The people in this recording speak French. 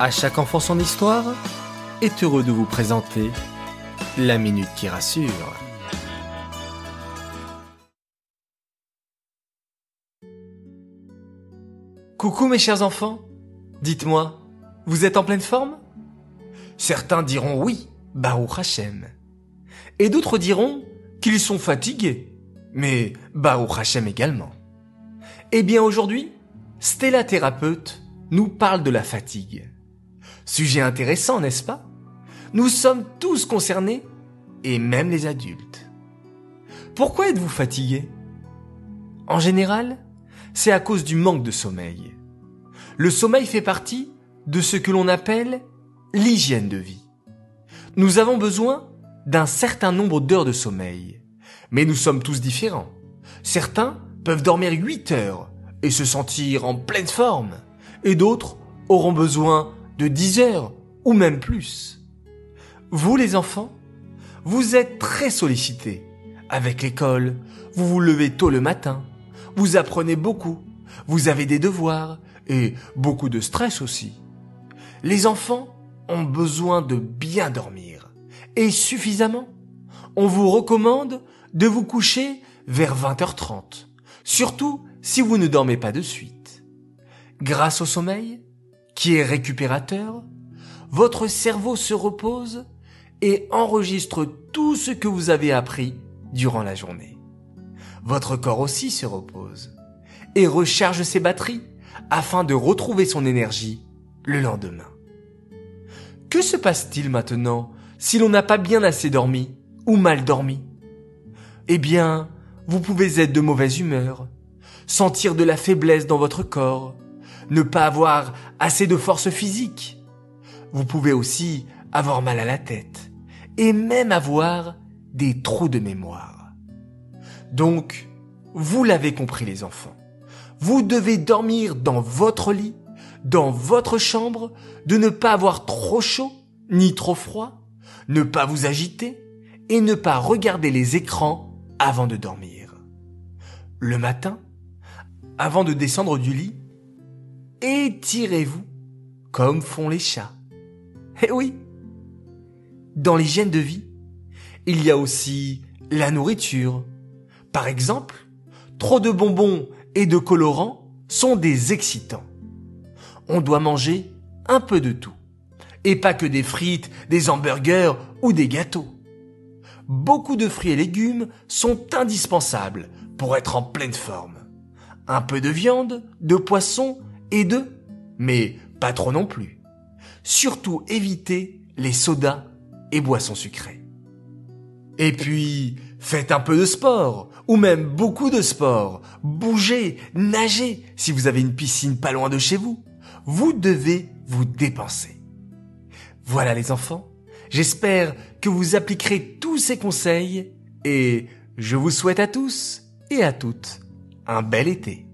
À chaque enfant son histoire est heureux de vous présenter la minute qui rassure. Coucou mes chers enfants, dites-moi, vous êtes en pleine forme? Certains diront oui, Baruch Hashem. Et d'autres diront qu'ils sont fatigués, mais Baruch Hashem également. Eh bien aujourd'hui, Stella thérapeute nous parle de la fatigue. Sujet intéressant, n'est-ce pas? Nous sommes tous concernés, et même les adultes. Pourquoi êtes-vous fatigué En général, c'est à cause du manque de sommeil. Le sommeil fait partie de ce que l'on appelle l'hygiène de vie. Nous avons besoin d'un certain nombre d'heures de sommeil, mais nous sommes tous différents. Certains peuvent dormir 8 heures et se sentir en pleine forme, et d'autres auront besoin de 10 heures ou même plus. Vous les enfants, vous êtes très sollicités. Avec l'école, vous vous levez tôt le matin, vous apprenez beaucoup, vous avez des devoirs et beaucoup de stress aussi. Les enfants ont besoin de bien dormir et suffisamment. On vous recommande de vous coucher vers 20h30, surtout si vous ne dormez pas de suite. Grâce au sommeil, qui est récupérateur, votre cerveau se repose et enregistre tout ce que vous avez appris durant la journée. Votre corps aussi se repose et recharge ses batteries afin de retrouver son énergie le lendemain. Que se passe-t-il maintenant si l'on n'a pas bien assez dormi ou mal dormi? Eh bien, vous pouvez être de mauvaise humeur, sentir de la faiblesse dans votre corps, ne pas avoir assez de force physique. Vous pouvez aussi avoir mal à la tête et même avoir des trous de mémoire. Donc, vous l'avez compris les enfants, vous devez dormir dans votre lit, dans votre chambre, de ne pas avoir trop chaud ni trop froid, ne pas vous agiter et ne pas regarder les écrans avant de dormir. Le matin, avant de descendre du lit, étirez-vous comme font les chats. Eh oui. Dans l'hygiène de vie, il y a aussi la nourriture. Par exemple, trop de bonbons et de colorants sont des excitants. On doit manger un peu de tout. Et pas que des frites, des hamburgers ou des gâteaux. Beaucoup de fruits et légumes sont indispensables pour être en pleine forme. Un peu de viande, de poisson et de, mais pas trop non plus. Surtout évitez les sodas et boissons sucrées. Et puis, faites un peu de sport, ou même beaucoup de sport. Bougez, nagez si vous avez une piscine pas loin de chez vous. Vous devez vous dépenser. Voilà les enfants, j'espère que vous appliquerez tous ces conseils et je vous souhaite à tous et à toutes un bel été.